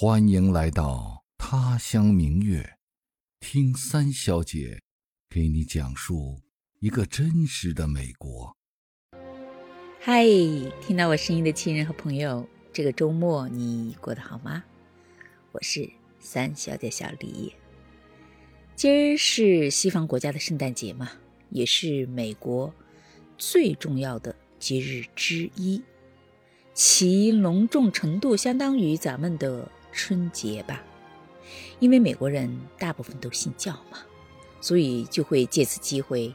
欢迎来到他乡明月，听三小姐给你讲述一个真实的美国。嗨，听到我声音的亲人和朋友，这个周末你过得好吗？我是三小姐小李。今儿是西方国家的圣诞节嘛，也是美国最重要的节日之一，其隆重程度相当于咱们的。春节吧，因为美国人大部分都信教嘛，所以就会借此机会，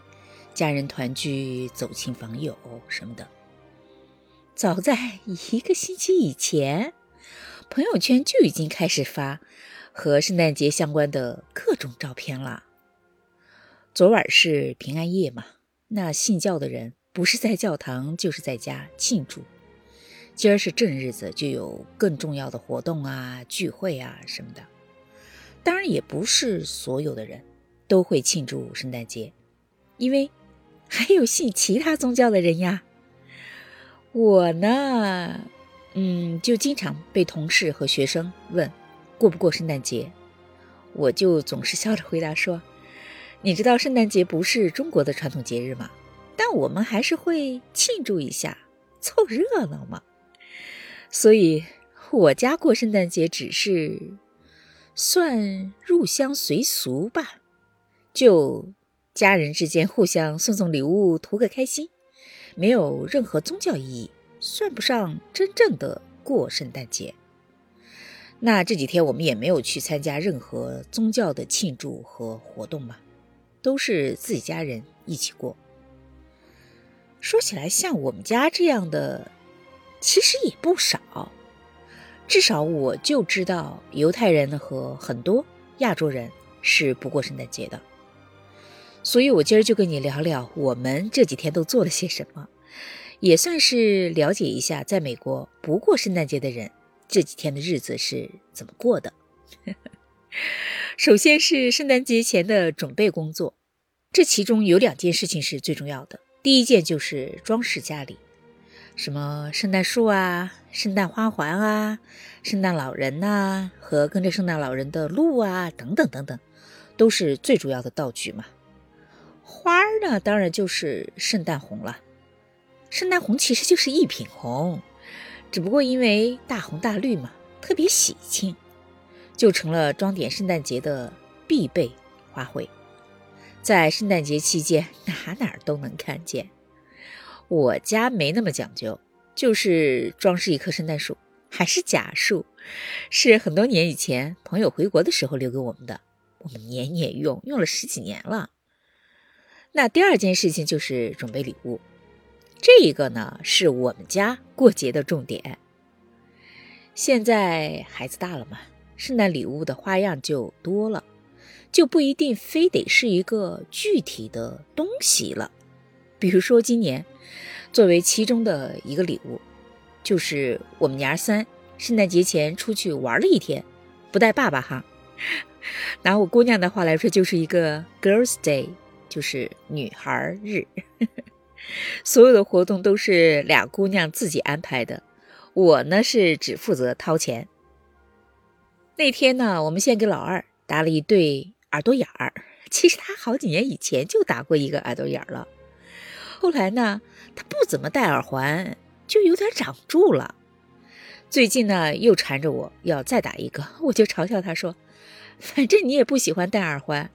家人团聚、走亲访友什么的。早在一个星期以前，朋友圈就已经开始发和圣诞节相关的各种照片了。昨晚是平安夜嘛，那信教的人不是在教堂就是在家庆祝。今儿是正日子，就有更重要的活动啊、聚会啊什么的。当然，也不是所有的人都会庆祝圣诞节，因为还有信其他宗教的人呀。我呢，嗯，就经常被同事和学生问过不过圣诞节，我就总是笑着回答说：“你知道圣诞节不是中国的传统节日吗？但我们还是会庆祝一下，凑热闹嘛。”所以，我家过圣诞节只是算入乡随俗吧，就家人之间互相送送礼物，图个开心，没有任何宗教意义，算不上真正的过圣诞节。那这几天我们也没有去参加任何宗教的庆祝和活动嘛，都是自己家人一起过。说起来，像我们家这样的。其实也不少，至少我就知道犹太人和很多亚洲人是不过圣诞节的。所以，我今儿就跟你聊聊我们这几天都做了些什么，也算是了解一下在美国不过圣诞节的人这几天的日子是怎么过的。首先是圣诞节前的准备工作，这其中有两件事情是最重要的。第一件就是装饰家里。什么圣诞树啊，圣诞花环啊，圣诞老人呐，和跟着圣诞老人的鹿啊，等等等等，都是最主要的道具嘛。花儿呢，当然就是圣诞红了。圣诞红其实就是一品红，只不过因为大红大绿嘛，特别喜庆，就成了装点圣诞节的必备花卉，在圣诞节期间哪哪儿都能看见。我家没那么讲究，就是装饰一棵圣诞树，还是假树，是很多年以前朋友回国的时候留给我们的，我们年年用，用了十几年了。那第二件事情就是准备礼物，这一个呢是我们家过节的重点。现在孩子大了嘛，圣诞礼物的花样就多了，就不一定非得是一个具体的东西了。比如说，今年作为其中的一个礼物，就是我们娘儿三圣诞节前出去玩了一天，不带爸爸哈。拿我姑娘的话来说，就是一个 Girls' Day，就是女孩日。所有的活动都是俩姑娘自己安排的，我呢是只负责掏钱。那天呢，我们先给老二打了一对耳朵眼儿，其实他好几年以前就打过一个耳朵眼儿了。后来呢，他不怎么戴耳环，就有点长住了。最近呢，又缠着我要再打一个，我就嘲笑他说：“反正你也不喜欢戴耳环，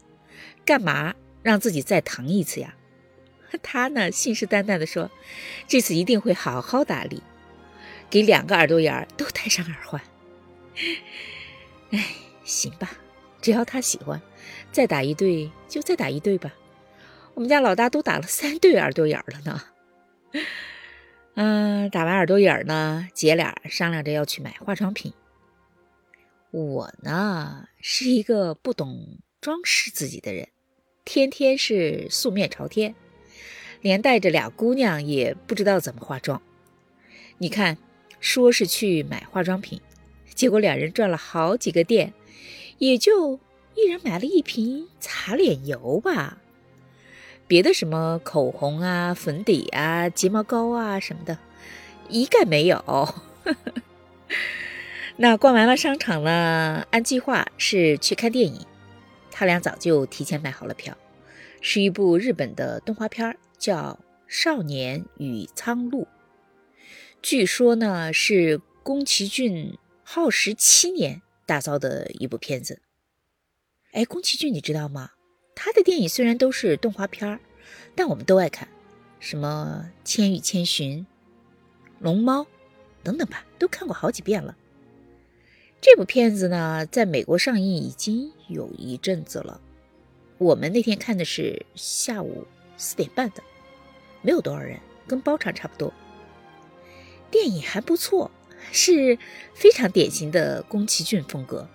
干嘛让自己再疼一次呀？” 他呢，信誓旦旦地说：“这次一定会好好打理，给两个耳朵眼儿都戴上耳环。”哎，行吧，只要他喜欢，再打一对就再打一对吧。我们家老大都打了三对耳朵眼了呢。嗯，打完耳朵眼呢，姐俩商量着要去买化妆品。我呢是一个不懂装饰自己的人，天天是素面朝天，连带着俩姑娘也不知道怎么化妆。你看，说是去买化妆品，结果两人转了好几个店，也就一人买了一瓶擦脸油吧。别的什么口红啊、粉底啊、睫毛膏啊什么的，一概没有。那逛完了商场呢，按计划是去看电影。他俩早就提前买好了票，是一部日本的动画片，叫《少年与苍鹭》。据说呢，是宫崎骏耗时七年打造的一部片子。哎，宫崎骏你知道吗？他的电影虽然都是动画片儿但我们都爱看，什么《千与千寻》《龙猫》等等吧，都看过好几遍了。这部片子呢，在美国上映已经有一阵子了。我们那天看的是下午四点半的，没有多少人，跟包场差不多。电影还不错，是非常典型的宫崎骏风格，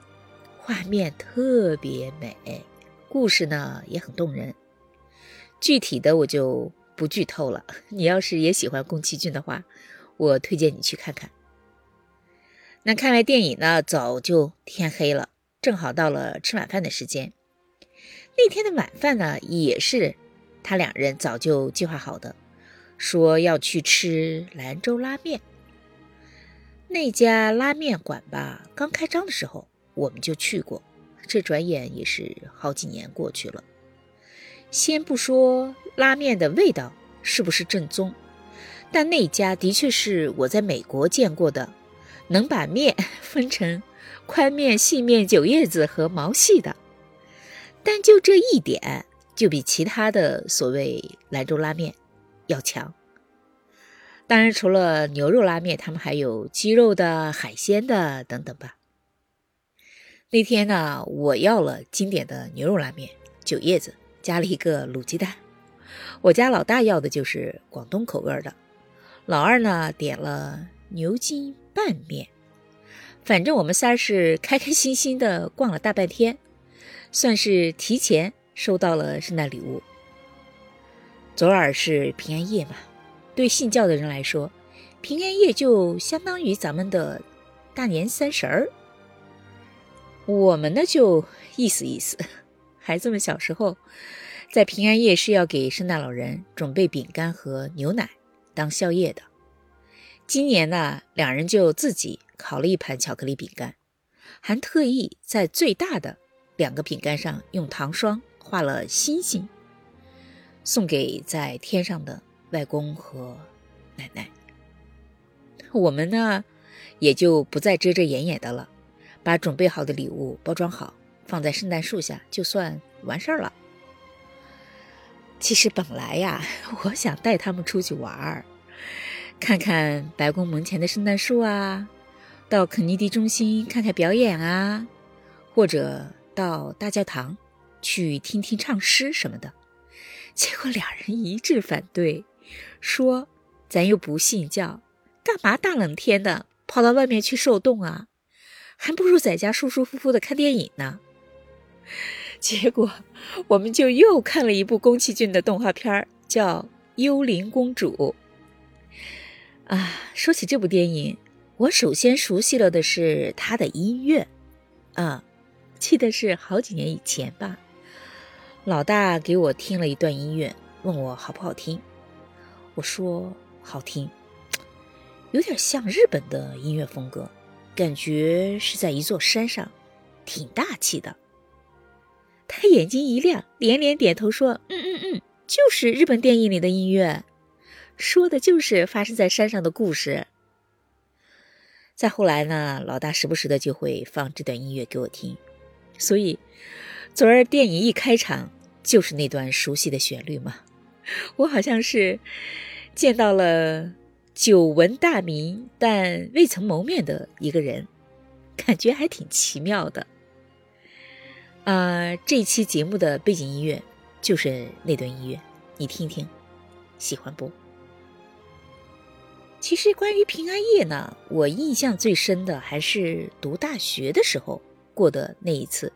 画面特别美，故事呢也很动人。具体的我就不剧透了。你要是也喜欢宫崎骏的话，我推荐你去看看。那看完电影呢，早就天黑了，正好到了吃晚饭的时间。那天的晚饭呢，也是他两人早就计划好的。说要去吃兰州拉面，那家拉面馆吧，刚开张的时候我们就去过，这转眼也是好几年过去了。先不说拉面的味道是不是正宗，但那家的确是我在美国见过的，能把面 分成宽面、细面、九叶子和毛细的。但就这一点，就比其他的所谓兰州拉面。要强。当然，除了牛肉拉面，他们还有鸡肉的、海鲜的等等吧。那天呢，我要了经典的牛肉拉面，九叶子加了一个卤鸡蛋。我家老大要的就是广东口味的，老二呢点了牛筋拌面。反正我们仨是开开心心的逛了大半天，算是提前收到了圣诞礼物。昨儿是平安夜嘛，对信教的人来说，平安夜就相当于咱们的大年三十儿。我们呢就意思意思，孩子们小时候在平安夜是要给圣诞老人准备饼干和牛奶当宵夜的。今年呢，两人就自己烤了一盘巧克力饼干，还特意在最大的两个饼干上用糖霜画了星星。送给在天上的外公和奶奶。我们呢，也就不再遮遮掩掩的了，把准备好的礼物包装好，放在圣诞树下，就算完事儿了。其实本来呀，我想带他们出去玩儿，看看白宫门前的圣诞树啊，到肯尼迪中心看看表演啊，或者到大教堂去听听唱诗什么的。结果俩人一致反对，说：“咱又不信教，干嘛大冷天的跑到外面去受冻啊？还不如在家舒舒服服的看电影呢。”结果我们就又看了一部宫崎骏的动画片，叫《幽灵公主》。啊，说起这部电影，我首先熟悉了的是它的音乐。啊，记得是好几年以前吧。老大给我听了一段音乐，问我好不好听。我说好听，有点像日本的音乐风格，感觉是在一座山上，挺大气的。他眼睛一亮，连连点头说：“嗯嗯嗯，就是日本电影里的音乐，说的就是发生在山上的故事。”再后来呢，老大时不时的就会放这段音乐给我听，所以。昨儿电影一开场就是那段熟悉的旋律嘛，我好像是见到了久闻大名但未曾谋面的一个人，感觉还挺奇妙的。啊，这期节目的背景音乐就是那段音乐，你听听，喜欢不？其实关于平安夜呢，我印象最深的还是读大学的时候过的那一次。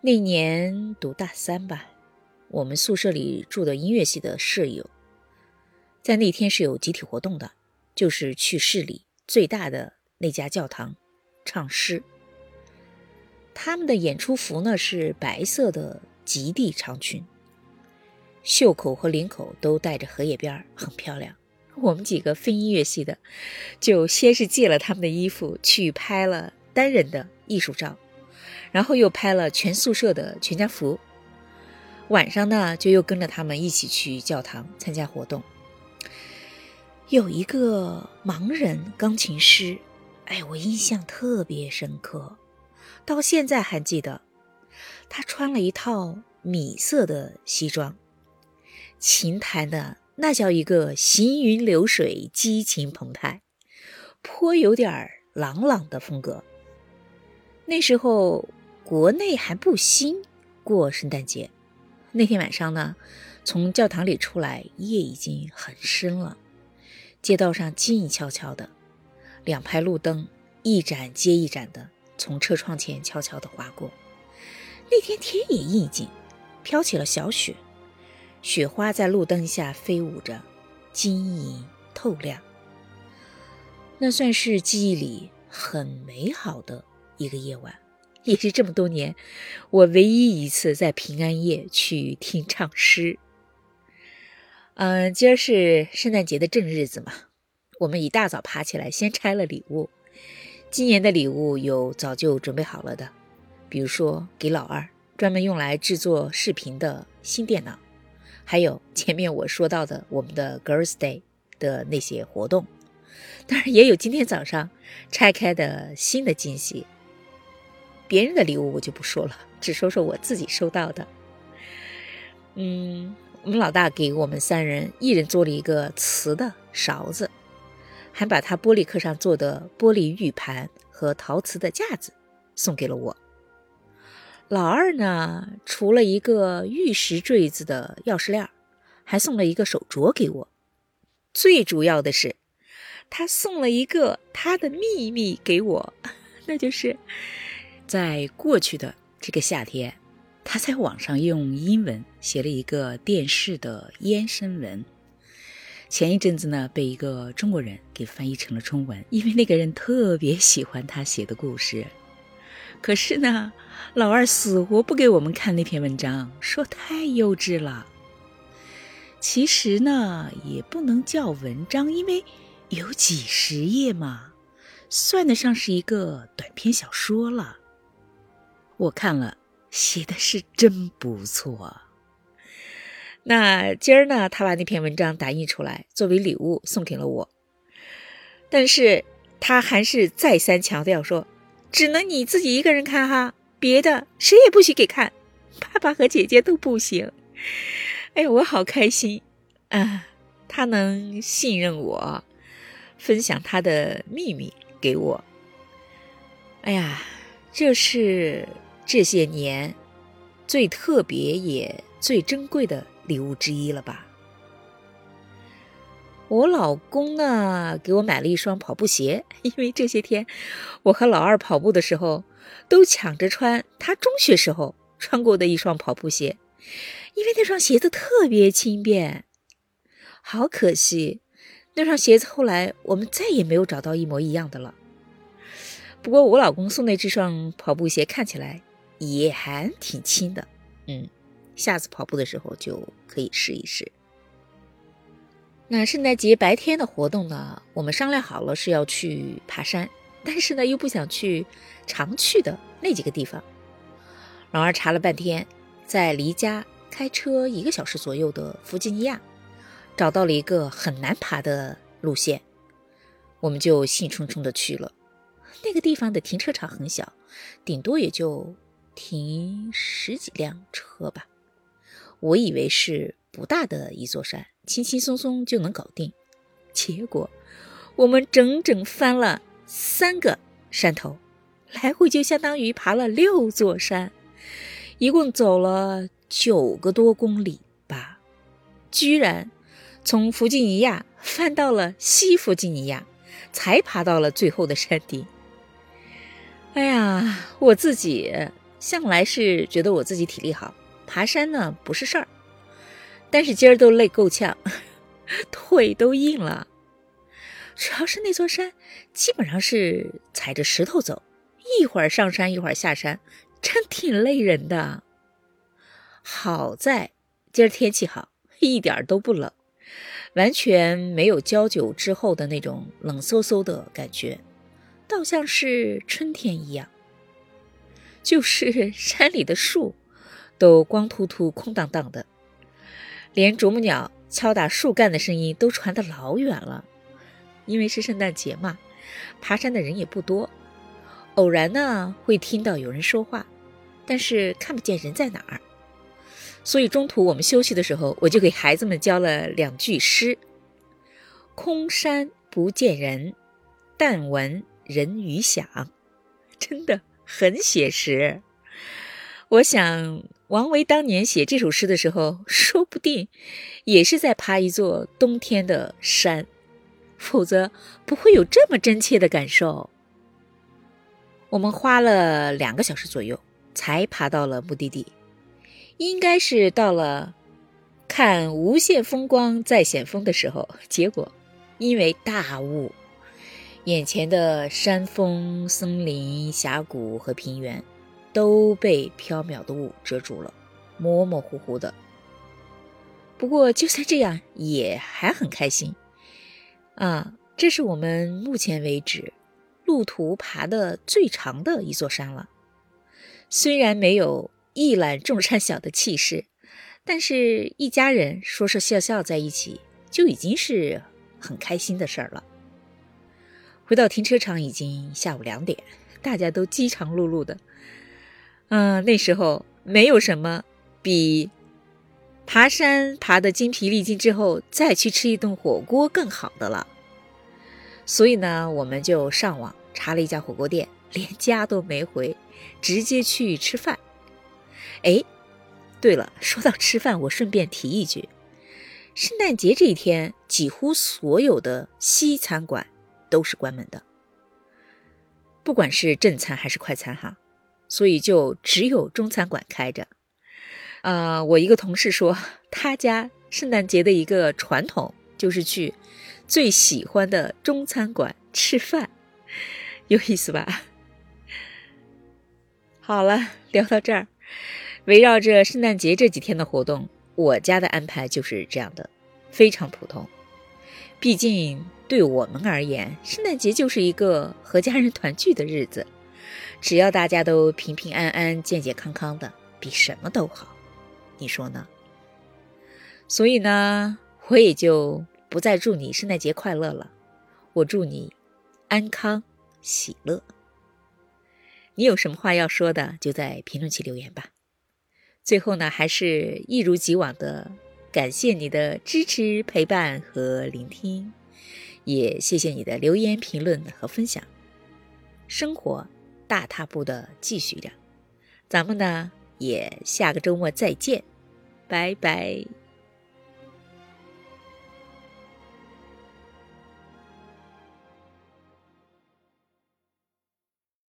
那年读大三吧，我们宿舍里住的音乐系的舍友，在那天是有集体活动的，就是去市里最大的那家教堂唱诗。他们的演出服呢是白色的极地长裙，袖口和领口都带着荷叶边，很漂亮。我们几个非音乐系的，就先是借了他们的衣服去拍了单人的艺术照，然后又拍了全宿舍的全家福。晚上呢，就又跟着他们一起去教堂参加活动。有一个盲人钢琴师，哎，我印象特别深刻，到现在还记得。他穿了一套米色的西装，琴弹的那叫一个行云流水、激情澎湃，颇有点朗朗的风格。那时候国内还不兴过圣诞节。那天晚上呢，从教堂里出来，夜已经很深了。街道上静悄悄的，两排路灯一盏接一盏的从车窗前悄悄地划过。那天天也意静，飘起了小雪，雪花在路灯下飞舞着，晶莹透亮。那算是记忆里很美好的一个夜晚，也是这么多年我唯一一次在平安夜去听唱诗。嗯，今儿是圣诞节的正日子嘛，我们一大早爬起来，先拆了礼物。今年的礼物有早就准备好了的，比如说给老二专门用来制作视频的新电脑，还有前面我说到的我们的 Girls Day 的那些活动，当然也有今天早上拆开的新的惊喜。别人的礼物我就不说了，只说说我自己收到的。嗯。我们老大给我们三人一人做了一个瓷的勺子，还把他玻璃课上做的玻璃玉盘和陶瓷的架子送给了我。老二呢，除了一个玉石坠子的钥匙链，还送了一个手镯给我。最主要的是，他送了一个他的秘密给我，那就是在过去的这个夏天。他在网上用英文写了一个电视的延伸文，前一阵子呢被一个中国人给翻译成了中文，因为那个人特别喜欢他写的故事。可是呢，老二死活不给我们看那篇文章，说太幼稚了。其实呢，也不能叫文章，因为有几十页嘛，算得上是一个短篇小说了。我看了。写的是真不错。那今儿呢，他把那篇文章打印出来，作为礼物送给了我。但是他还是再三强调说，只能你自己一个人看哈，别的谁也不许给看，爸爸和姐姐都不行。哎，我好开心啊！他能信任我，分享他的秘密给我。哎呀，这是。这些年，最特别也最珍贵的礼物之一了吧？我老公呢，给我买了一双跑步鞋，因为这些天我和老二跑步的时候，都抢着穿他中学时候穿过的一双跑步鞋，因为那双鞋子特别轻便。好可惜，那双鞋子后来我们再也没有找到一模一样的了。不过我老公送的这双跑步鞋看起来。也还挺轻的，嗯，下次跑步的时候就可以试一试。那圣诞节白天的活动呢？我们商量好了是要去爬山，但是呢又不想去常去的那几个地方。老二查了半天，在离家开车一个小时左右的弗吉尼亚，找到了一个很难爬的路线，我们就兴冲冲的去了。那个地方的停车场很小，顶多也就。停十几辆车吧，我以为是不大的一座山，轻轻松松就能搞定。结果我们整整翻了三个山头，来回就相当于爬了六座山，一共走了九个多公里吧。居然从弗吉尼亚翻到了西弗吉尼亚，才爬到了最后的山顶。哎呀，我自己。向来是觉得我自己体力好，爬山呢不是事儿，但是今儿都累够呛，腿都硬了。主要是那座山基本上是踩着石头走，一会儿上山一会儿下山，真挺累人的。好在今儿天气好，一点都不冷，完全没有交酒之后的那种冷飕飕的感觉，倒像是春天一样。就是山里的树都光秃秃、空荡荡的，连啄木鸟敲打树干的声音都传得老远了。因为是圣诞节嘛，爬山的人也不多，偶然呢会听到有人说话，但是看不见人在哪儿。所以中途我们休息的时候，我就给孩子们教了两句诗：“空山不见人，但闻人语响。”真的很写实。我想王维当年写这首诗的时候，说不定也是在爬一座冬天的山，否则不会有这么真切的感受。我们花了两个小时左右才爬到了目的地。应该是到了看无限风光在险峰的时候，结果因为大雾，眼前的山峰、森林、峡谷和平原都被飘渺的雾遮住了，模模糊糊的。不过就算这样，也还很开心啊！这是我们目前为止路途爬的最长的一座山了，虽然没有。一览众山小的气势，但是一家人说说笑笑在一起，就已经是很开心的事儿了。回到停车场已经下午两点，大家都饥肠辘辘的。嗯，那时候没有什么比爬山爬得精疲力尽之后再去吃一顿火锅更好的了。所以呢，我们就上网查了一家火锅店，连家都没回，直接去吃饭。哎，对了，说到吃饭，我顺便提一句，圣诞节这一天，几乎所有的西餐馆都是关门的，不管是正餐还是快餐哈，所以就只有中餐馆开着。啊，我一个同事说，他家圣诞节的一个传统就是去最喜欢的中餐馆吃饭，有意思吧？好了，聊到这儿。围绕着圣诞节这几天的活动，我家的安排就是这样的，非常普通。毕竟对我们而言，圣诞节就是一个和家人团聚的日子，只要大家都平平安安、健健康康的，比什么都好。你说呢？所以呢，我也就不再祝你圣诞节快乐了，我祝你安康喜乐。你有什么话要说的，就在评论区留言吧。最后呢，还是一如既往的感谢你的支持、陪伴和聆听，也谢谢你的留言、评论和分享。生活大踏步的继续着，咱们呢也下个周末再见，拜拜。